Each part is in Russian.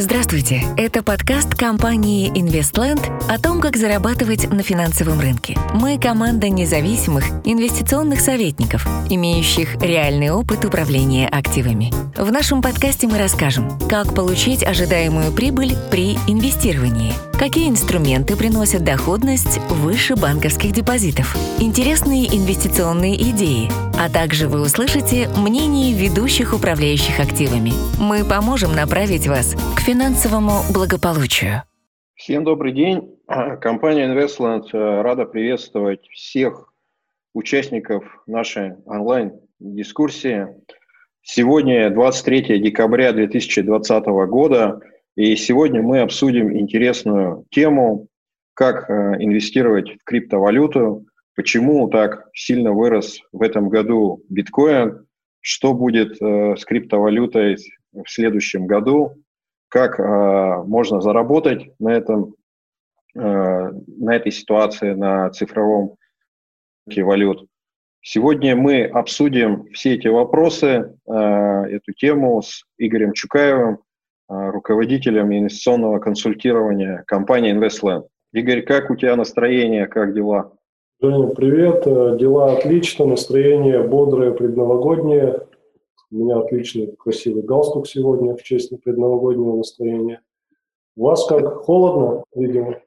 Здравствуйте, это подкаст компании InvestLand о том, как зарабатывать на финансовом рынке. Мы команда независимых инвестиционных советников, имеющих реальный опыт управления активами. В нашем подкасте мы расскажем, как получить ожидаемую прибыль при инвестировании, какие инструменты приносят доходность выше банковских депозитов, интересные инвестиционные идеи, а также вы услышите мнение ведущих управляющих активами. Мы поможем направить вас к финансовому благополучию. Всем добрый день. Компания Investland э, рада приветствовать всех участников нашей онлайн-дискуссии. Сегодня 23 декабря 2020 года, и сегодня мы обсудим интересную тему, как э, инвестировать в криптовалюту, почему так сильно вырос в этом году биткоин, что будет э, с криптовалютой в следующем году, как э, можно заработать на этом, э, на этой ситуации на цифровом рынке валют. Сегодня мы обсудим все эти вопросы, э, эту тему с Игорем Чукаевым, э, руководителем инвестиционного консультирования компании InvestLand. Игорь, как у тебя настроение, как дела? Женя, привет. Э, дела отлично, настроение бодрое, предновогоднее. У меня отличный, красивый галстук сегодня в честь предновогоднего настроения. У вас как? Холодно, видимо?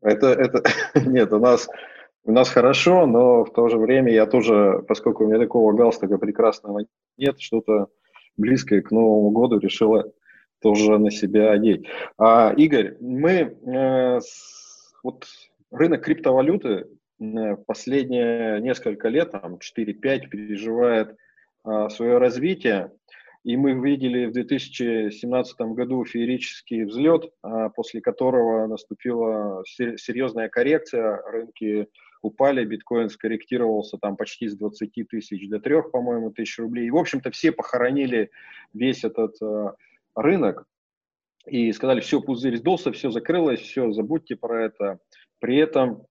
Это, это, нет, у нас, у нас хорошо, но в то же время я тоже, поскольку у меня такого галстука прекрасного нет, что-то близкое к Новому году решила тоже на себя одеть. А, Игорь, мы э, вот рынок криптовалюты э, последние несколько лет, там 4-5, переживает свое развитие. И мы видели в 2017 году феерический взлет, а, после которого наступила серьезная коррекция, рынки упали, биткоин скорректировался там почти с 20 тысяч до 3, по-моему, тысяч рублей. И, в общем-то, все похоронили весь этот а, рынок и сказали, все, пузырь сдулся, все закрылось, все, забудьте про это. При этом,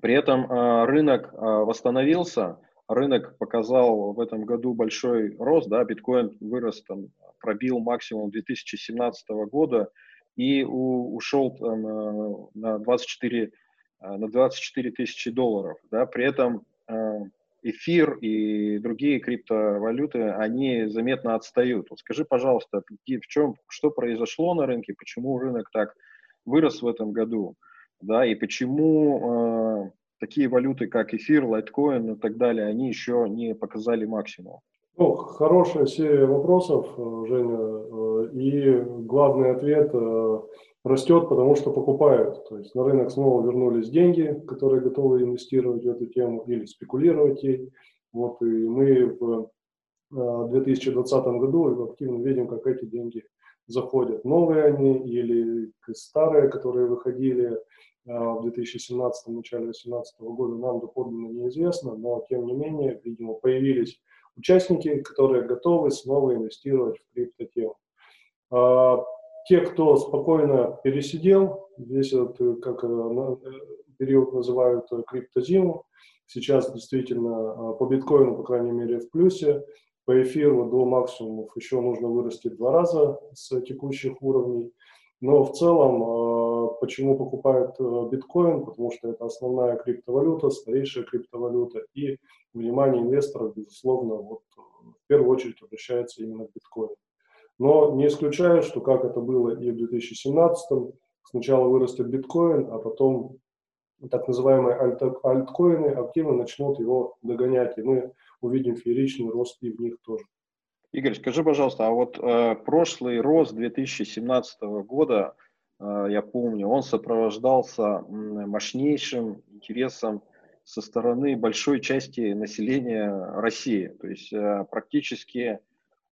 при этом рынок восстановился, рынок показал в этом году большой рост, да, биткоин вырос, там, пробил максимум 2017 года и у, ушел там, э, на 24 э, на 24 тысячи долларов, да, при этом э, эфир и другие криптовалюты, они заметно отстают. Вот скажи, пожалуйста, в чем, что произошло на рынке, почему рынок так вырос в этом году, да, и почему такие валюты, как эфир, лайткоин и так далее, они еще не показали максимум? Ну, хорошая серия вопросов, э, Женя. Э, и главный ответ э, растет, потому что покупают. То есть на рынок снова вернулись деньги, которые готовы инвестировать в эту тему или спекулировать ей. Вот, и мы в 2020 году активно видим, как эти деньги заходят. Новые они или старые, которые выходили в 2017 начале 2018 года нам доподлинно неизвестно, но тем не менее, видимо, появились участники, которые готовы снова инвестировать в криптотему. А, те, кто спокойно пересидел, весь этот, э, как э, период называют криптозиму, сейчас действительно по биткоину, по крайней мере, в плюсе, по эфиру до максимумов еще нужно вырасти в два раза с текущих уровней. Но в целом, э, почему покупают э, биткоин? Потому что это основная криптовалюта, старейшая криптовалюта, и внимание инвесторов, безусловно, вот, в первую очередь обращается именно к биткоину. Но не исключаю, что как это было и в 2017, сначала вырастет биткоин, а потом так называемые альт альткоины активно начнут его догонять, и мы увидим фееричный рост и в них тоже. Игорь, скажи, пожалуйста, а вот э, прошлый рост 2017 года, э, я помню, он сопровождался мощнейшим интересом со стороны большой части населения России. То есть э, практически,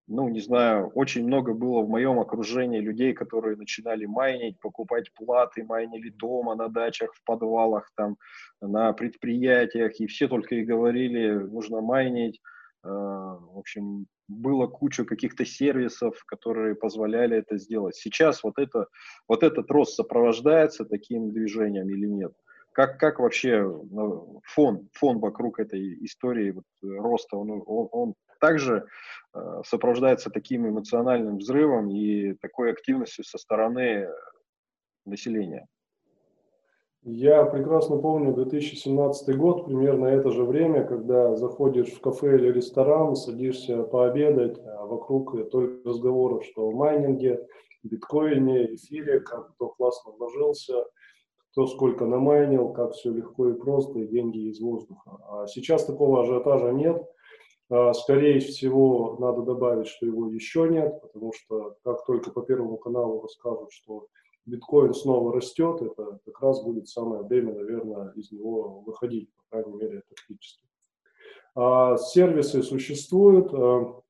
ну, не знаю, очень много было в моем окружении людей, которые начинали майнить, покупать платы, майнили дома, на дачах, в подвалах, там, на предприятиях, и все только и говорили, нужно майнить. Э, в общем, было куча каких-то сервисов, которые позволяли это сделать. Сейчас вот, это, вот этот рост сопровождается таким движением или нет? Как, как вообще ну, фон, фон вокруг этой истории вот, роста, он, он, он также э, сопровождается таким эмоциональным взрывом и такой активностью со стороны населения. Я прекрасно помню 2017 год, примерно это же время, когда заходишь в кафе или ресторан, садишься пообедать, а вокруг только разговоров, что в майнинге, биткоине, эфире, как кто классно вложился, кто сколько намайнил, как все легко и просто, и деньги из воздуха. А сейчас такого ажиотажа нет. А, скорее всего, надо добавить, что его еще нет, потому что как только по Первому каналу расскажут, что биткоин снова растет, это как раз будет самое время, наверное, из него выходить, по крайней мере, тактически. А, сервисы существуют. А,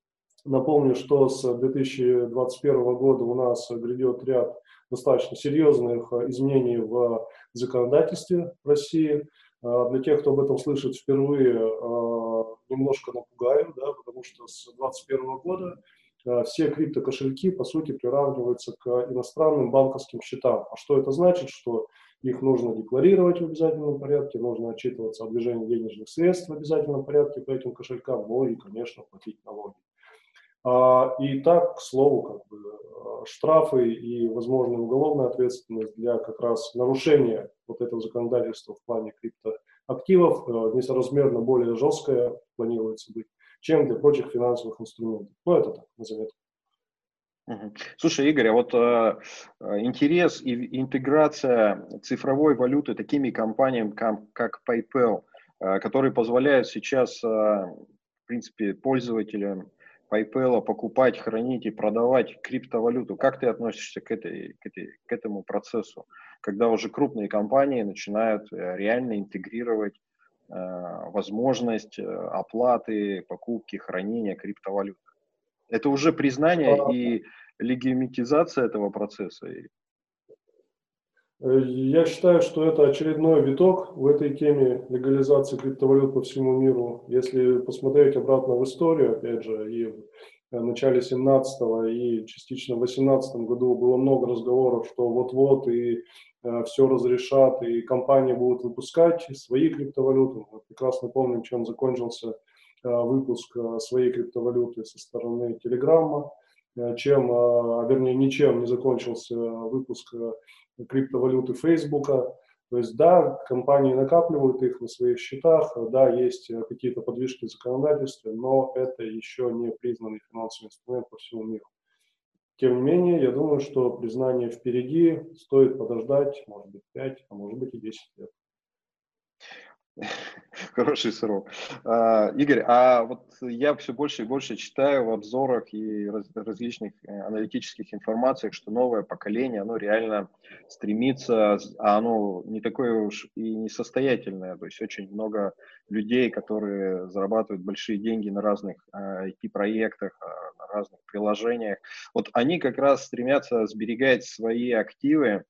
напомню, что с 2021 года у нас грядет ряд достаточно серьезных изменений в законодательстве России. А, для тех, кто об этом слышит впервые, немножко напугаю, да, потому что с 2021 года все криптокошельки, по сути, приравниваются к иностранным банковским счетам. А что это значит? Что их нужно декларировать в обязательном порядке, нужно отчитываться о движении денежных средств в обязательном порядке по этим кошелькам, ну и, конечно, платить налоги. А, и так, к слову, как бы, э, штрафы и возможная уголовная ответственность для как раз нарушения вот этого законодательства в плане криптоактивов э, несоразмерно более жесткая планируется быть чем для прочих финансовых инструментов. Ну, это так, на. Слушай, Игорь, а вот э, интерес и интеграция цифровой валюты такими компаниями, как, как PayPal, э, которые позволяют сейчас, э, в принципе, пользователям PayPal покупать, хранить и продавать криптовалюту. Как ты относишься к, этой, к, этой, к этому процессу, когда уже крупные компании начинают э, реально интегрировать возможность э, оплаты, покупки, хранения криптовалют. Это уже признание и легимитизация этого процесса. Э, я считаю, что это очередной виток в этой теме легализации криптовалют по всему миру. Если посмотреть обратно в историю, опять же, и в начале 17 и частично в 18 году было много разговоров, что вот-вот и Э, все разрешат, и компании будут выпускать свои криптовалюты. Мы прекрасно помним, чем закончился э, выпуск э, своей криптовалюты со стороны Телеграмма, чем, вернее, ничем не закончился выпуск криптовалюты Фейсбука. То есть, да, компании накапливают их на своих счетах, да, есть какие-то подвижки в законодательстве, но это еще не признанный финансовый инструмент по всему миру. Тем не менее, я думаю, что признание впереди стоит подождать, может быть, 5, а может быть и 10 лет. Хороший срок. А, Игорь, а вот я все больше и больше читаю в обзорах и раз, различных э, аналитических информациях, что новое поколение, оно реально стремится, а оно не такое уж и несостоятельное. То есть очень много людей, которые зарабатывают большие деньги на разных IT-проектах, а, а, на разных приложениях. Вот они как раз стремятся сберегать свои активы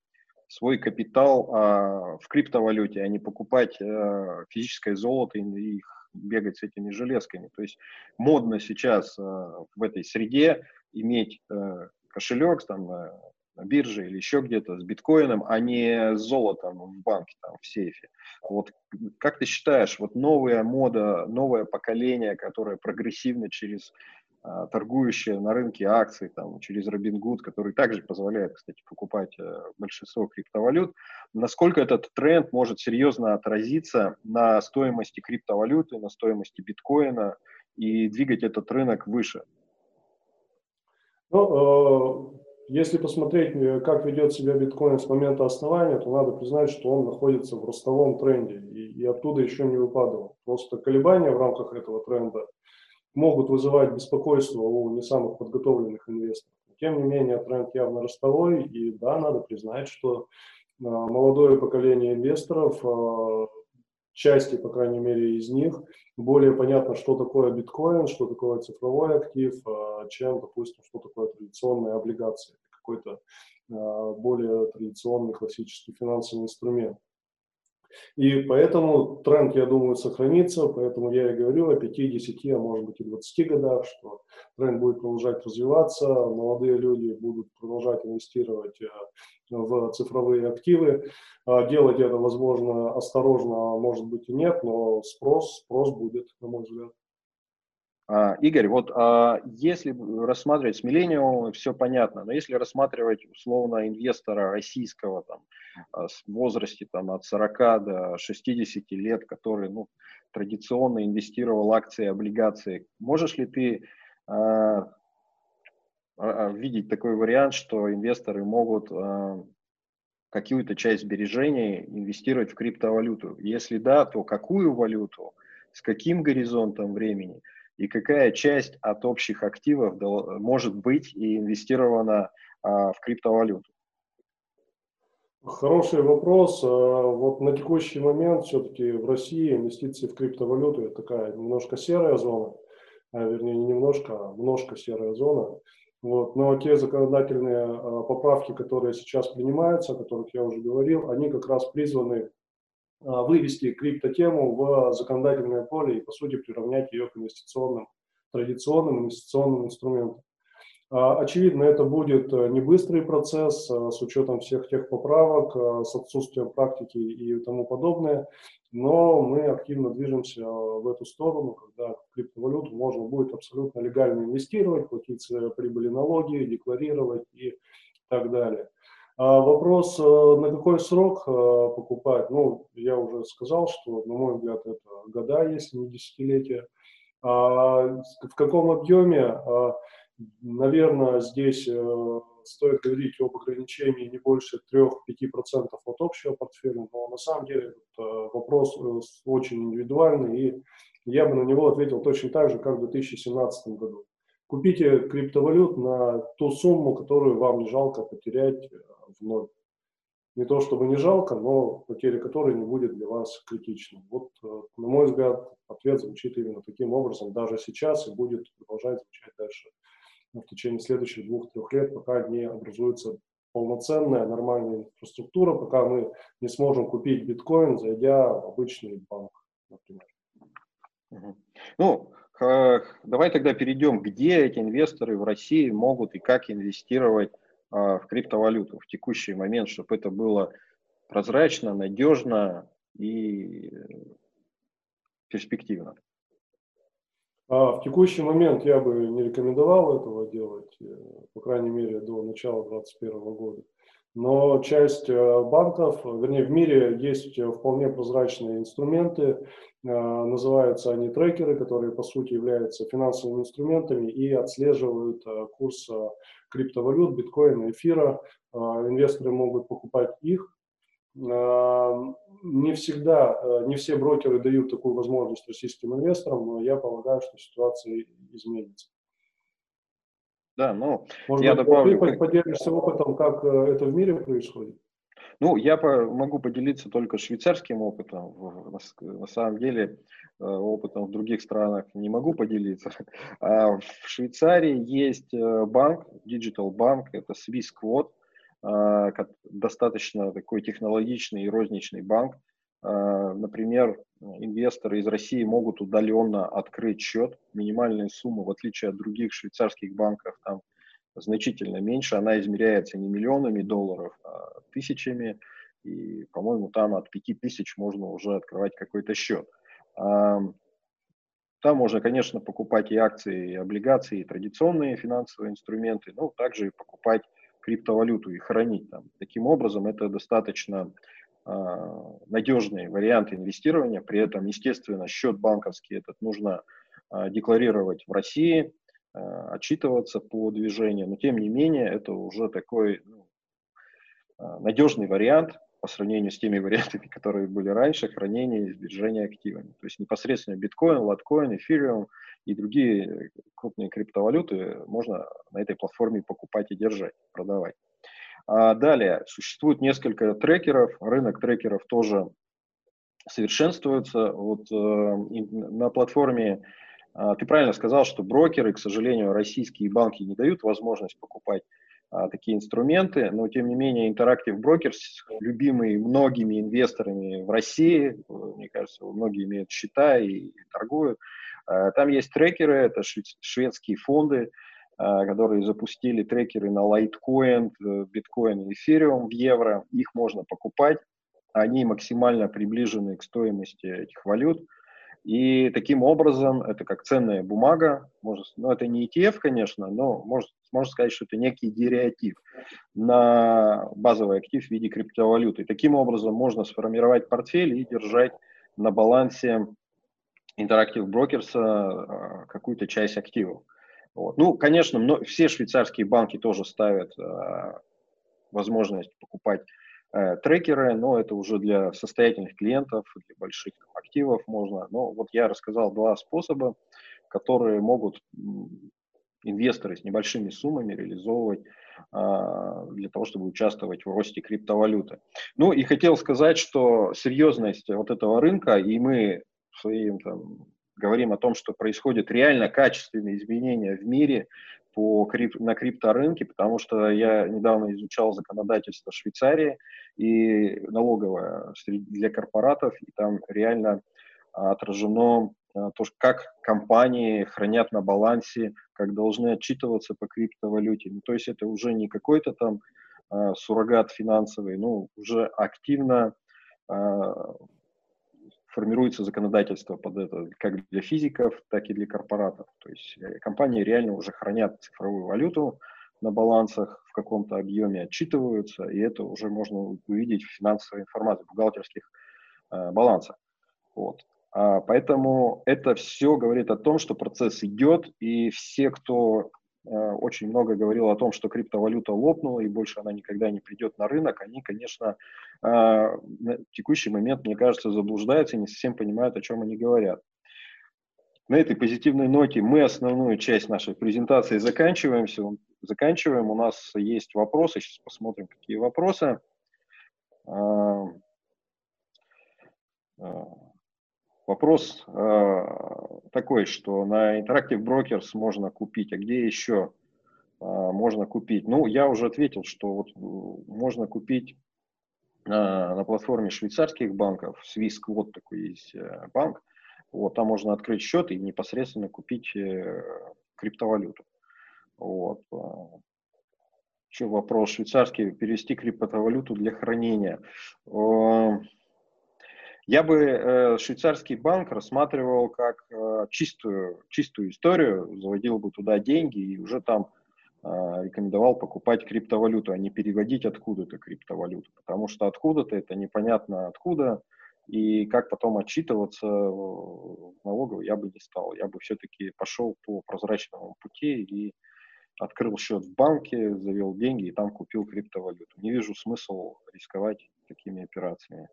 свой капитал а, в криптовалюте, а не покупать а, физическое золото и их бегать с этими железками. То есть модно сейчас а, в этой среде иметь а, кошелек там на, на бирже или еще где-то с биткоином, а не с золотом в банке, там, в сейфе. Вот как ты считаешь, вот новая мода, новое поколение, которое прогрессивно через а, торгующие на рынке акций там, через Robinhood, который также позволяет, кстати, покупать э, большинство криптовалют, насколько этот тренд может серьезно отразиться на стоимости криптовалюты, на стоимости биткоина и двигать этот рынок выше? Ну, э, если посмотреть, э, как ведет себя биткоин с момента основания, то надо признать, что он находится в ростовом тренде и, и оттуда еще не выпадал. Просто колебания в рамках этого тренда – могут вызывать беспокойство у не самых подготовленных инвесторов. Тем не менее, тренд явно ростовой, и да, надо признать, что а, молодое поколение инвесторов, а, части, по крайней мере, из них, более понятно, что такое биткоин, что такое цифровой актив, а, чем, допустим, что такое традиционная облигация, какой-то более традиционный классический финансовый инструмент. И поэтому тренд, я думаю, сохранится, поэтому я и говорю о 5, 10, а может быть и 20 годах, что тренд будет продолжать развиваться, молодые люди будут продолжать инвестировать э, в цифровые активы. А делать это, возможно, осторожно, а может быть и нет, но спрос, спрос будет, на мой взгляд. А, Игорь, вот а, если рассматривать с миллениумом, все понятно, но если рассматривать условно инвестора российского там, а, в возрасте там, от 40 до 60 лет, который ну, традиционно инвестировал акции, облигации, можешь ли ты видеть такой вариант, что инвесторы могут а, какую-то часть сбережений инвестировать в криптовалюту? Если да, то какую валюту, с каким горизонтом времени – и какая часть от общих активов может быть и инвестирована а, в криптовалюту? Хороший вопрос. А, вот на текущий момент все-таки в России инвестиции в криптовалюту это такая немножко серая зона, а, вернее не немножко, а немножко серая зона. Вот. Но те законодательные поправки, которые сейчас принимаются, о которых я уже говорил, они как раз призваны а, вывести криптотему в законодательное поле и, по сути, приравнять ее к инвестиционным, традиционным инвестиционным инструментам. А, очевидно, это будет э, не быстрый процесс а, с учетом всех тех поправок, с отсутствием практики и тому подобное, но мы активно движемся в эту сторону, когда в криптовалюту можно будет абсолютно легально инвестировать, платить прибыли налоги, декларировать и так далее. А вопрос, э, на какой срок э, покупать, ну, я уже сказал, что, на мой взгляд, это года, если не десятилетия. А в каком объеме, а, наверное, здесь э, стоит говорить об ограничении не больше 3-5% от общего портфеля, но на самом деле вопрос очень индивидуальный, и я бы на него ответил точно так же, как в 2017 году. Купите криптовалют на ту сумму, которую вам не жалко потерять э, в ноль. Не то чтобы не жалко, но потеря которой не будет для вас критичной. Вот, э, на мой взгляд, ответ звучит именно таким образом, даже сейчас и будет продолжать звучать дальше в течение следующих двух-трех лет, пока не образуется полноценная нормальная инфраструктура, пока мы не сможем купить биткоин, зайдя в обычный банк, например. Ну, Давай тогда перейдем, где эти инвесторы в России могут и как инвестировать а, в криптовалюту в текущий момент, чтобы это было прозрачно, надежно и перспективно. А в текущий момент я бы не рекомендовал этого делать, э, по крайней мере, до начала 2021 года. Но часть э, банков, вернее, в мире есть э, вполне прозрачные инструменты, э, называются они трекеры, которые по сути являются финансовыми инструментами и отслеживают курс криптовалют, биткоина, эфира. Инвесторы могут покупать их. Не всегда, не все брокеры дают такую возможность российским инвесторам, но я полагаю, что ситуация изменится. Да, ну, Может я быть, добавлю... Ты поделишься опытом, как э, это в мире происходит? Ну, я по, могу поделиться только швейцарским опытом. На, на самом деле, э, опытом в других странах не могу поделиться. А в Швейцарии есть э, банк, Digital Bank, это Swissquote, достаточно такой технологичный и розничный банк. Например, инвесторы из России могут удаленно открыть счет. Минимальная сумма, в отличие от других швейцарских банков, там значительно меньше. Она измеряется не миллионами долларов, а тысячами. И, по-моему, там от 5000 можно уже открывать какой-то счет. Там можно, конечно, покупать и акции, и облигации, и традиционные финансовые инструменты, но также и покупать криптовалюту и хранить там. Таким образом, это достаточно надежный вариант инвестирования. При этом, естественно, счет банковский этот нужно а, декларировать в России, а, отчитываться по движению, но тем не менее это уже такой ну, надежный вариант по сравнению с теми вариантами, которые были раньше, хранения и сбережения активами. То есть непосредственно биткоин, латкоин, эфириум и другие крупные криптовалюты можно на этой платформе покупать и держать, продавать. А далее, существует несколько трекеров, рынок трекеров тоже совершенствуется. Вот э, на платформе э, ты правильно сказал, что брокеры, к сожалению, российские банки не дают возможность покупать э, такие инструменты, но тем не менее Interactive Brokers, любимый многими инвесторами в России, мне кажется, многие имеют счета и, и торгуют. Э, там есть трекеры, это шведские фонды, которые запустили трекеры на Litecoin, биткоин и эфириум в евро. Их можно покупать. Они максимально приближены к стоимости этих валют. И таким образом, это как ценная бумага, может, ну, это не ETF, конечно, но может, можно сказать, что это некий дериватив на базовый актив в виде криптовалюты. Таким образом можно сформировать портфель и держать на балансе Interactive Brokers а, какую-то часть активов. Вот. Ну, конечно, но все швейцарские банки тоже ставят э, возможность покупать э, трекеры, но это уже для состоятельных клиентов, для больших там, активов можно. Но вот я рассказал два способа, которые могут инвесторы с небольшими суммами реализовывать э, для того, чтобы участвовать в росте криптовалюты. Ну и хотел сказать, что серьезность вот этого рынка, и мы своим там, говорим о том, что происходят реально качественные изменения в мире по на крипторынке, потому что я недавно изучал законодательство Швейцарии и налоговое для корпоратов, и там реально отражено а, то, как компании хранят на балансе, как должны отчитываться по криптовалюте. Ну, то есть это уже не какой-то там э, суррогат финансовый, ну, уже активно формируется законодательство под это как для физиков, так и для корпоратов. То есть э, компании реально уже хранят цифровую валюту на балансах в каком-то объеме, отчитываются, и это уже можно увидеть в финансовой информации, в бухгалтерских э, балансах. Вот. А, поэтому это все говорит о том, что процесс идет, и все, кто очень много говорил о том, что криптовалюта лопнула и больше она никогда не придет на рынок, они, конечно, э, на текущий момент, мне кажется, заблуждаются и не совсем понимают, о чем они говорят. На этой позитивной ноте мы основную часть нашей презентации заканчиваемся. Заканчиваем. У нас есть вопросы. Сейчас посмотрим, какие вопросы. Вопрос э, такой, что на Interactive Brokers можно купить, а где еще э, можно купить? Ну, я уже ответил, что вот э, можно купить э, на платформе швейцарских банков, Swissquote такой есть э, банк, вот, там можно открыть счет и непосредственно купить э, криптовалюту. Вот. Э. Еще вопрос швейцарский, перевести криптовалюту для хранения. Э, я бы э, швейцарский банк рассматривал как э, чистую, чистую историю, заводил бы туда деньги и уже там э, рекомендовал покупать криптовалюту, а не переводить откуда-то криптовалюту, потому что откуда-то это непонятно откуда, и как потом отчитываться в налоговой я бы не стал. Я бы все-таки пошел по прозрачному пути и открыл счет в банке, завел деньги и там купил криптовалюту. Не вижу смысла рисковать такими операциями.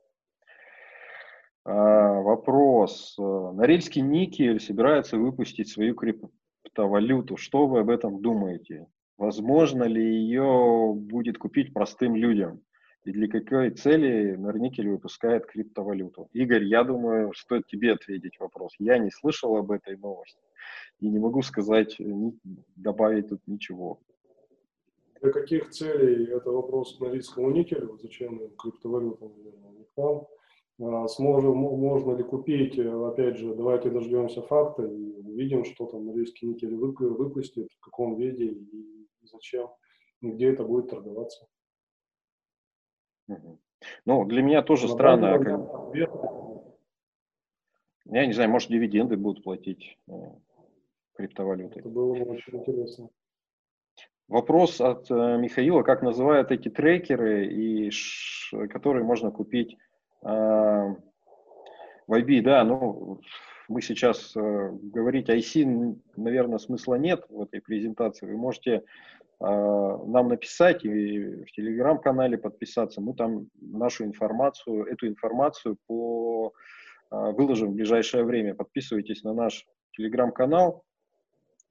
А, вопрос. Норильский никель собирается выпустить свою криптовалюту. Что вы об этом думаете? Возможно ли ее будет купить простым людям? И для какой цели Норникель выпускает криптовалюту? Игорь, я думаю, стоит тебе ответить вопрос. Я не слышал об этой новости и не могу сказать, добавить тут ничего. Для каких целей это вопрос Норильскому никелю? Зачем криптовалюта, наверное, не к? А, сможем, можно ли купить, э, опять же, давайте дождемся факта и увидим, что там Норильский никель выпустит, в каком виде и зачем, и где это будет торговаться. Ну, для меня тоже Но странно. Как... Я не знаю, может, дивиденды будут платить э, криптовалютой. Это было бы очень интересно. Вопрос от э, Михаила, как называют эти трекеры, и ш, которые можно купить в IB, да, ну, мы сейчас э, говорить IC, наверное, смысла нет в этой презентации. Вы можете э, нам написать и в телеграм-канале подписаться. Мы там нашу информацию, эту информацию по, э, выложим в ближайшее время. Подписывайтесь на наш телеграм-канал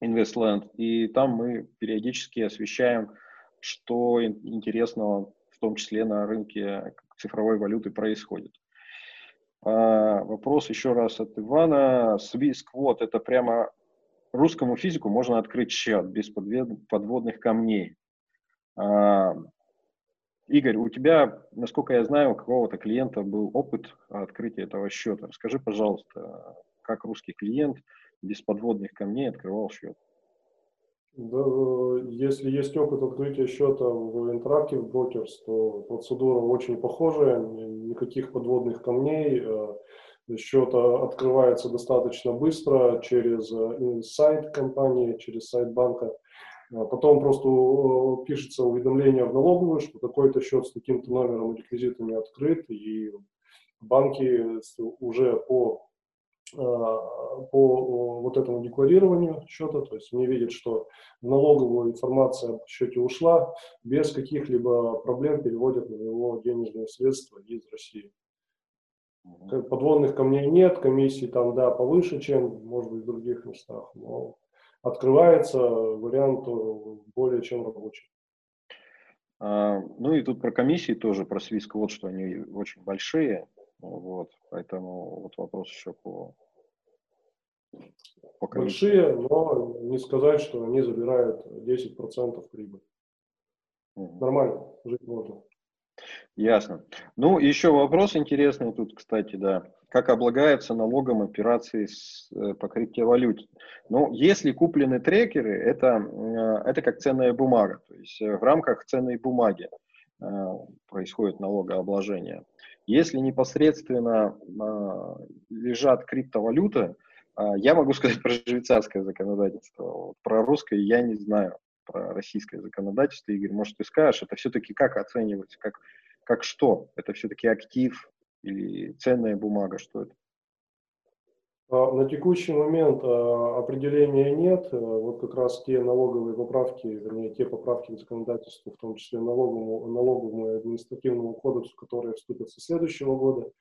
InvestLand, и там мы периодически освещаем, что интересного, в том числе на рынке цифровой валюты происходит. А, вопрос еще раз от Ивана. Swiss Quote – это прямо русскому физику можно открыть счет без подводных камней. А, Игорь, у тебя, насколько я знаю, у какого-то клиента был опыт открытия этого счета. Расскажи, пожалуйста, как русский клиент без подводных камней открывал счет? Да, если есть опыт открытия счета в Interactive Brokers, то процедура очень похожая, никаких подводных камней. Э, Счет открывается достаточно быстро через э, сайт компании, через сайт банка. Потом просто э, пишется уведомление в налоговую, что такой-то счет с таким-то номером и реквизитами открыт, и банки уже по, э, по вот этому декларированию счета, то есть они видят, что в налоговую информация о счете ушла, без каких-либо проблем переводят на него денежные средства из России. Подводных камней нет, комиссии там, да, повыше, чем, может быть, в других местах, но открывается вариант более чем рабочий. А, ну и тут про комиссии тоже, про свиск, вот что они очень большие, вот, поэтому вот вопрос еще по, по Большие, но не сказать, что они забирают 10% прибыли. Угу. Нормально, жить можно. Ясно. Ну, еще вопрос интересный тут, кстати, да. Как облагаются налогом операции с, э, по криптовалюте? Ну, если куплены трекеры, это, э, это как ценная бумага. То есть э, в рамках ценной бумаги происходит налогообложение. Если непосредственно лежат криптовалюты, я могу сказать про швейцарское законодательство. Про русское я не знаю про российское законодательство, Игорь, может, ты скажешь, это все-таки как оценивается, как, как что? Это все-таки актив или ценная бумага, что это? А, на текущий момент а, определения нет. А, вот как раз те налоговые поправки, вернее, те поправки в законодательство, в том числе налоговому, налоговому и административному кодексу, которые вступят со следующего года,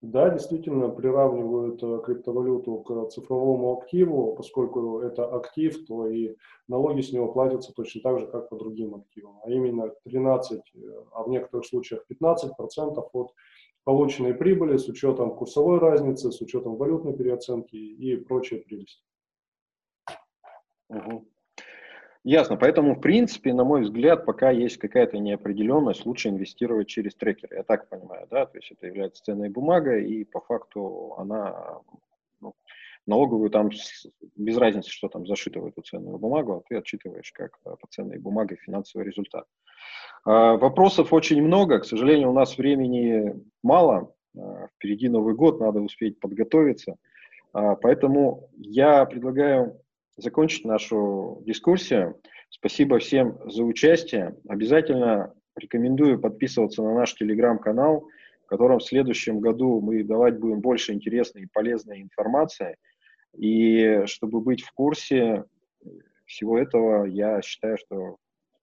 да, действительно приравнивают э, криптовалюту к цифровому активу, поскольку это актив, то и налоги с него платятся точно так же, как по другим активам, а именно 13, э, а в некоторых случаях 15% от полученной прибыли с учетом курсовой разницы, с учетом валютной переоценки и прочие прелести. Угу. Ясно. Поэтому, в принципе, на мой взгляд, пока есть какая-то неопределенность, лучше инвестировать через трекер. Я так понимаю, да? То есть это является ценной бумагой, и по факту она ну, налоговую там без разницы, что там зашито в эту ценную бумагу, а ты отчитываешь как по ценной бумаге финансовый результат. А, вопросов очень много. К сожалению, у нас времени мало. А, впереди Новый год, надо успеть подготовиться. А, поэтому я предлагаю закончить нашу дискуссию. Спасибо всем за участие. Обязательно рекомендую подписываться на наш телеграм-канал, в котором в следующем году мы давать будем больше интересной и полезной информации. И чтобы быть в курсе всего этого, я считаю, что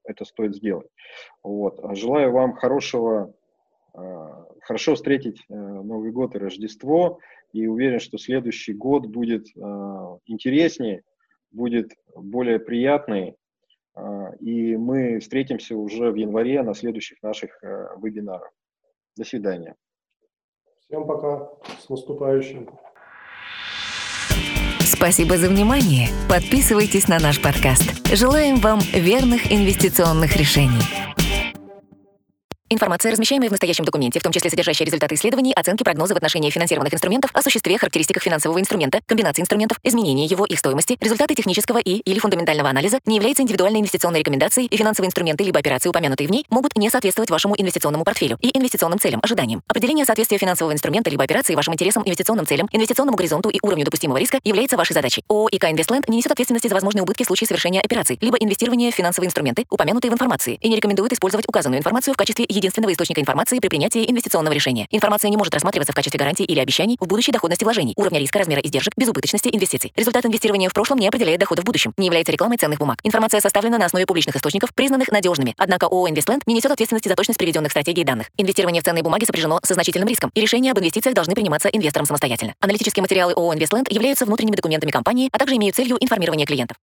это стоит сделать. Вот. Желаю вам хорошего, а, хорошо встретить э, Новый год и Рождество. И уверен, что следующий год будет интереснее, будет более приятный, и мы встретимся уже в январе на следующих наших э, вебинарах. До свидания. Всем пока. С наступающим. Спасибо за внимание. Подписывайтесь на наш подкаст. Желаем вам верных инвестиционных решений. Информация, размещаемая в настоящем документе, в том числе содержащая результаты исследований, оценки, прогнозы в отношении финансированных инструментов, о существе, характеристиках финансового инструмента, комбинации инструментов, изменении его, их стоимости, результаты технического и или фундаментального анализа, не является индивидуальной инвестиционной рекомендацией, и финансовые инструменты либо операции, упомянутые в ней, могут не соответствовать вашему инвестиционному портфелю и инвестиционным целям, ожиданиям. Определение соответствия финансового инструмента либо операции вашим интересам, инвестиционным целям, инвестиционному горизонту и уровню допустимого риска является вашей задачей. ООО «ИК Инвестленд» не несет ответственности за возможные убытки в случае совершения операций, либо инвестирования в финансовые инструменты, упомянутые в информации, и не рекомендует использовать указанную информацию в качестве единственного источника информации при принятии инвестиционного решения. Информация не может рассматриваться в качестве гарантии или обещаний в будущей доходности вложений, уровня риска, размера издержек, безубыточности инвестиций. Результат инвестирования в прошлом не определяет дохода в будущем, не является рекламой ценных бумаг. Информация составлена на основе публичных источников, признанных надежными. Однако ООО «Инвестленд» не несет ответственности за точность приведенных стратегий данных. Инвестирование в ценные бумаги сопряжено со значительным риском, и решения об инвестициях должны приниматься инвестором самостоятельно. Аналитические материалы ООО «Инвестленд» являются внутренними документами компании, а также имеют целью информирования клиентов.